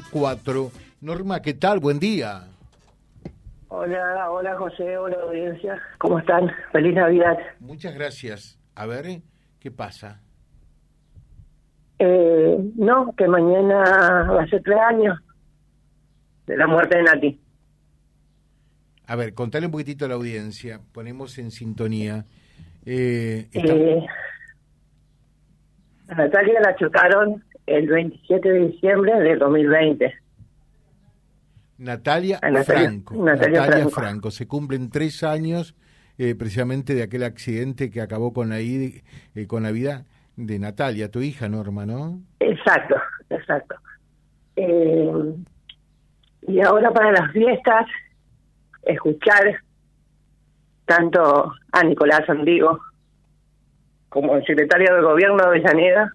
2004. Norma, ¿qué tal? Buen día. Hola, hola José, hola audiencia. ¿Cómo están? Feliz Navidad. Muchas gracias. A ver, ¿qué pasa? Eh, no, que mañana va a ser tres años de la muerte de Nati. A ver, contale un poquitito a la audiencia. Ponemos en sintonía. Eh, eh, a Natalia la chocaron el 27 de diciembre del 2020. Natalia, Franco. Natalia, Franco. Se cumplen tres años eh, precisamente de aquel accidente que acabó con la, eh, con la vida de Natalia, tu hija, Norma, ¿no? Exacto, exacto. Eh, y ahora para las fiestas, escuchar tanto a Nicolás Andigo como el secretario de gobierno de Avellaneda,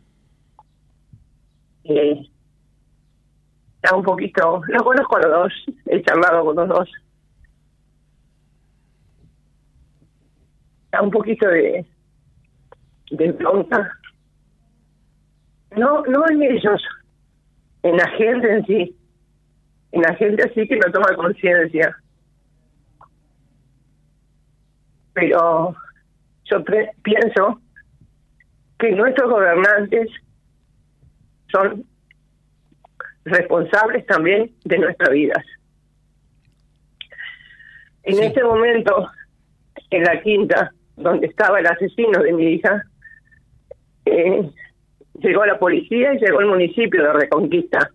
eh, está un poquito, lo conozco a los dos, he charlado con los dos. Está un poquito de, de bronca. No, no en ellos, en la gente en sí. En la gente así que no toma conciencia. Pero yo pienso que nuestros gobernantes son responsables también de nuestras vidas. En ese momento, en la quinta, donde estaba el asesino de mi hija, eh, llegó la policía y llegó el municipio de Reconquista.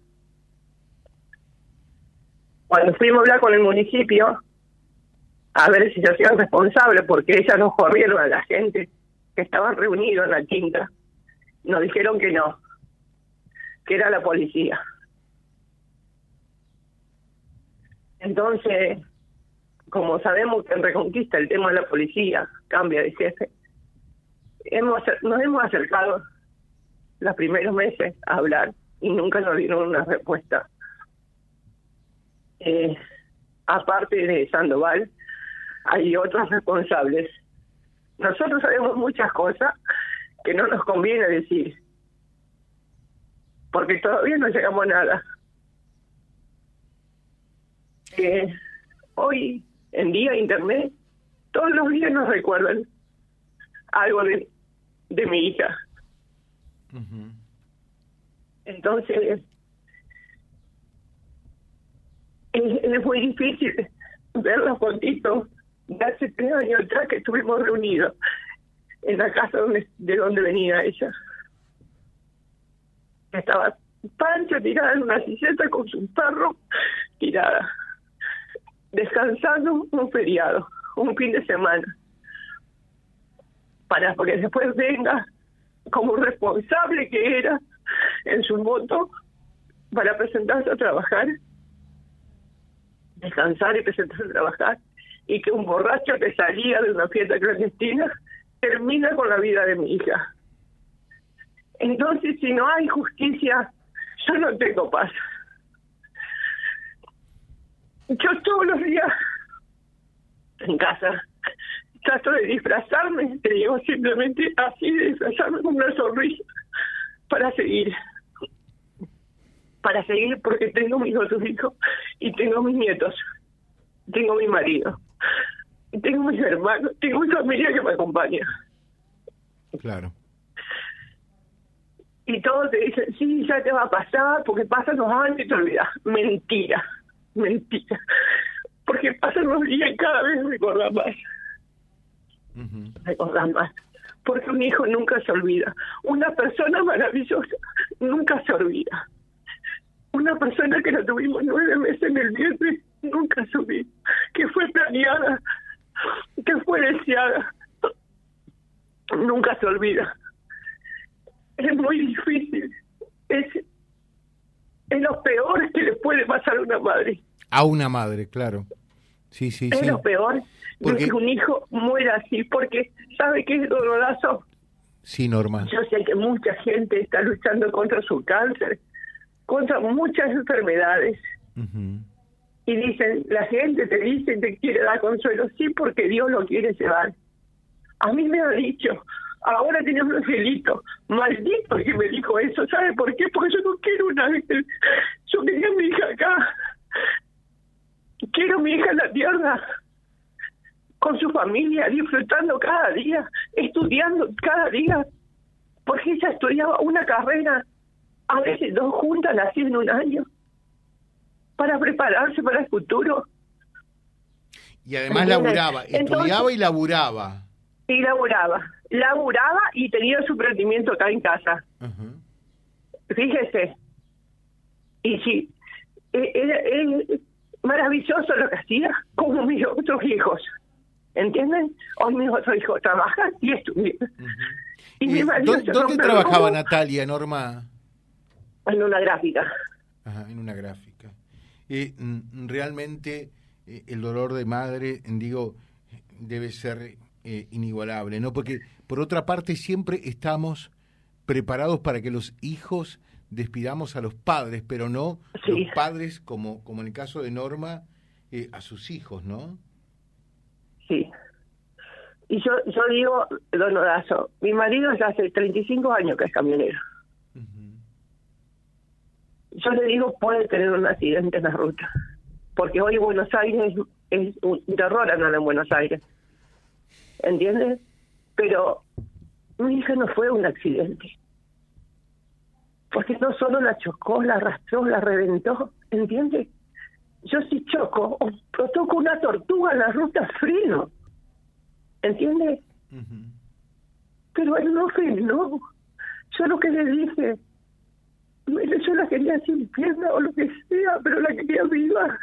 Cuando fuimos a hablar con el municipio, a ver si se hacían responsables, porque ellas nos corrieron a la gente que estaban reunidos en la quinta, nos dijeron que no, que era la policía. Entonces, como sabemos que en Reconquista el tema de la policía cambia de jefe, hemos, nos hemos acercado los primeros meses a hablar y nunca nos dieron una respuesta. Eh, aparte de Sandoval, hay otros responsables. Nosotros sabemos muchas cosas que no nos conviene decir, porque todavía no llegamos a nada. Que hoy en día Internet, todos los días nos recuerdan algo de, de mi hija. Entonces, es, muy difícil ver los fotitos de hace tres años atrás que estuvimos reunidos en la casa donde, de donde venía ella. Estaba Pancho tirada en una silleta con su perro tirada, descansando un feriado, un fin de semana, para que después venga como responsable que era en su moto para presentarse a trabajar, descansar y presentarse a trabajar, y que un borracho que salía de una fiesta clandestina termina con la vida de mi hija. Entonces, si no hay justicia, yo no tengo paz. Yo todos los días en casa trato de disfrazarme, te digo simplemente así, de disfrazarme con una sonrisa para seguir. Para seguir porque tengo mis otros hijos y tengo mis nietos, tengo mi marido, tengo mis hermanos, tengo mi familia que me acompaña. Claro. Y todos te dicen, sí, ya te va a pasar, porque pasan los años y te olvidas. Mentira, mentira. Porque pasan los días y cada vez me recordás más. Uh más. Porque un hijo nunca se olvida. Una persona maravillosa nunca se olvida. Una persona que la tuvimos nueve meses en el vientre nunca se olvida. Que fue planeada, que fue deseada. Nunca se olvida es muy difícil. Es, es lo peor que le puede pasar a una madre. A una madre, claro. Sí, sí, es lo peor porque... que un hijo muera así, porque sabe que es doloroso. Sí, Norma. Yo sé que mucha gente está luchando contra su cáncer, contra muchas enfermedades. Y dicen, la gente te dice, te quiere dar consuelo, sí, porque Dios lo quiere llevar. A mí me ha dicho, ahora tiene un angelito, maldito que me dijo eso, ¿sabe por qué? Porque yo no quiero una yo quería a mi quiero mi hija en la tierra, con su familia, disfrutando cada día, estudiando cada día, porque ella estudiaba una carrera, a veces dos juntas, así en un año, para prepararse para el futuro. Y además laburaba, estudiaba y laburaba. Y laburaba, laburaba y tenía su rendimiento acá en casa. Fíjese. Y sí, e-, era, maravilloso lo que hacía, como mis otros hijos. ¿Entienden? Hoy mis otros hijos trabajan y estudian. y ¿Dónde, trabajaba Natalia, Norma? En una gráfica. Ajá, en una gráfica. Eh, realmente eh, el dolor de madre, digo, debe ser eh, inigualable, ¿no? Porque por otra parte siempre estamos preparados para que los hijos despidamos a los padres, pero no los padres, como, como en el caso de Norma, eh, a sus hijos, ¿no? Sí. Y yo, yo digo, don mi marido ya hace 35 años que es camionero. Yo le digo, puede tener un accidente en la ruta, porque hoy Buenos Aires es, un terror andar en Buenos Aires. ¿Entiendes? Pero mi hija no fue un accidente porque no solo la chocó, la arrastró, la reventó, ¿entiendes? Yo si choco o, toco una tortuga en la ruta freno, ¿entiendes? Pero él no frenó. Yo lo que le dije, yo la quería sin pierna o lo que sea, pero la quería viva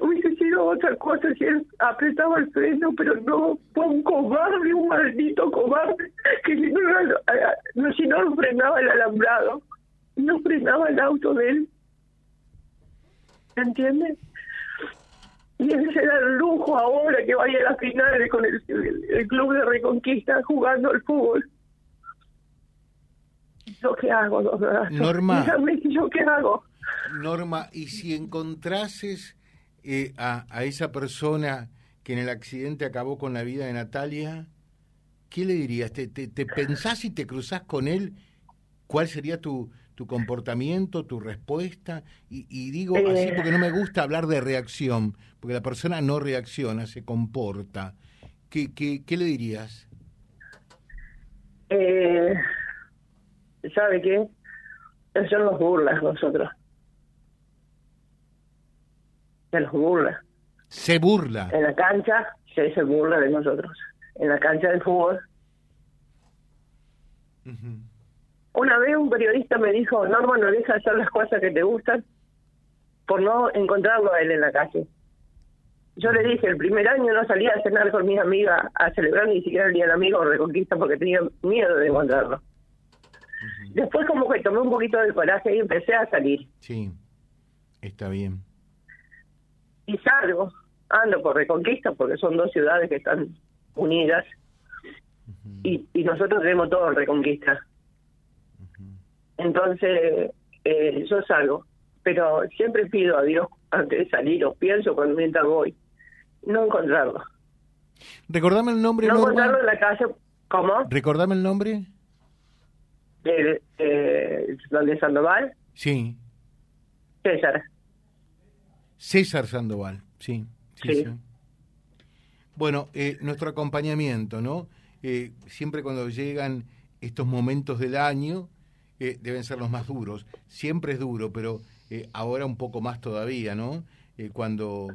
hubiese sido otra cosa si él apretaba el freno, pero no, fue un cobarde, un maldito cobarde, que si no, no, si no frenaba el alambrado, no frenaba el auto de él. ¿Entiendes? Y ese era el lujo ahora que vaya a la final con el, el, club de Reconquista jugando al fútbol. ¿Yo qué hago, Norma. ¿yo qué hago? Norma, ¿y si encontrases eh, a, a, esa persona que en el accidente acabó con la vida de Natalia, ¿qué le dirías? ¿Te, te, pensás y te cruzás con él? ¿Cuál sería tu, tu comportamiento, tu respuesta? Y, digo así eh. porque no me gusta hablar de reacción, porque la persona no reacciona, se comporta. ¿Qué, qué, qué le dirías? Eh, ¿Sabe qué? Son los burlas nosotros se los burla. Se burla. En la cancha se, se burla de nosotros. En la cancha de fútbol. Una vez un periodista me dijo, Norma, no deja hacer las cosas que te gustan por no encontrarlo a él en la calle. Yo le dije, el primer año no salía a cenar con mis amigas a celebrar ni siquiera el Día del Amigo o Reconquista porque tenía miedo de encontrarlo. Después como que tomé un poquito de coraje y empecé a salir. Sí, está bien y salgo, ando por Reconquista porque son dos ciudades que están unidas y, y nosotros tenemos todo en Reconquista. Entonces, eh, yo salgo, pero siempre pido a Dios antes de salir, o pienso cuando mientras voy, no encontrarlo. Recordame el nombre. No encontrarlo en la calle, ¿cómo? Recordame el nombre. De, eh, de Sandoval. Sí. César. César Sandoval, sí. sí, Bueno, eh, nuestro acompañamiento, ¿no? Eh, siempre cuando llegan estos momentos del año, eh, deben ser los más duros. Siempre es duro, pero ahora un poco más todavía, ¿no? cuando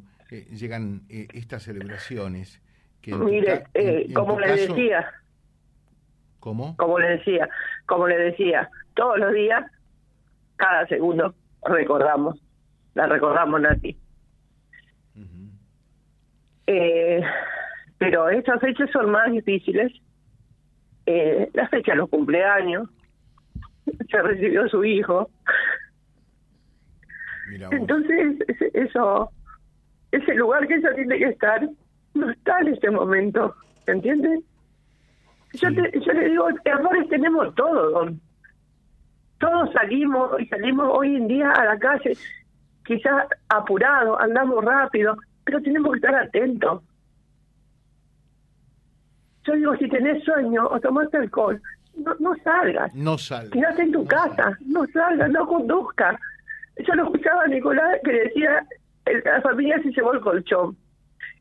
llegan estas celebraciones. Que Mire, como le decía. ¿Cómo? Como le decía, como le decía, todos los días, cada segundo, recordamos la recordamos, Nati. eh, pero estas fechas son más difíciles. Eh, la fecha de los cumpleaños, se recibió su hijo. Entonces, eso, ese lugar que ella tiene que estar, no está en este momento, ¿entiendes? Yo, yo le digo, errores tenemos todos, Todos salimos y salimos hoy en día a la calle quizás apurado, andamos rápido, pero tenemos que estar atentos. Yo digo, si tenés sueño o tomaste alcohol, no, no salgas. No salgas. Quédate en tu casa, no salgas, no conduzcas. Yo lo escuchaba a Nicolás que decía, la familia se llevó el colchón.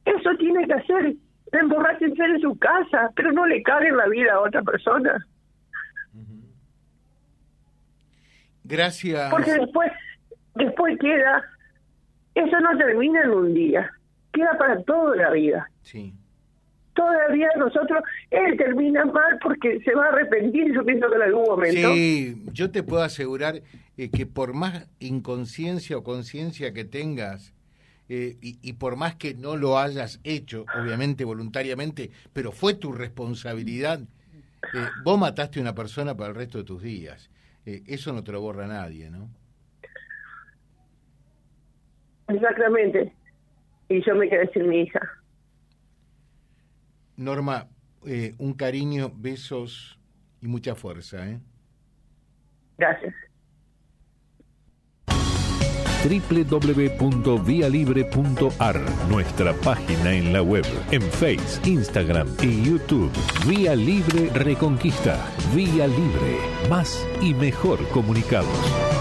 Eso tiene que hacer, emborrachense en su casa, pero no le caguen la vida a otra persona. Gracias. Porque después, después queda, eso no termina en un día, queda para toda la vida. Sí. Todavía nosotros, él termina mal porque se va a arrepentir, yo pienso que en algún momento. Sí, yo te puedo asegurar eh, que por más inconsciencia o conciencia que tengas, eh, y, y, por más que no lo hayas hecho, obviamente voluntariamente, pero fue tu responsabilidad, eh, vos mataste a una persona para el resto de tus días. Eh, eso no te lo borra nadie, ¿no? Exactamente. Y yo me quedé sin mi hija. Norma, eh, un cariño, besos y mucha fuerza, ¿eh? Gracias www.vialibre.ar, nuestra página en la web, en Face, Instagram y YouTube. Vía Libre Reconquista. Vía Libre. Más y mejor comunicados.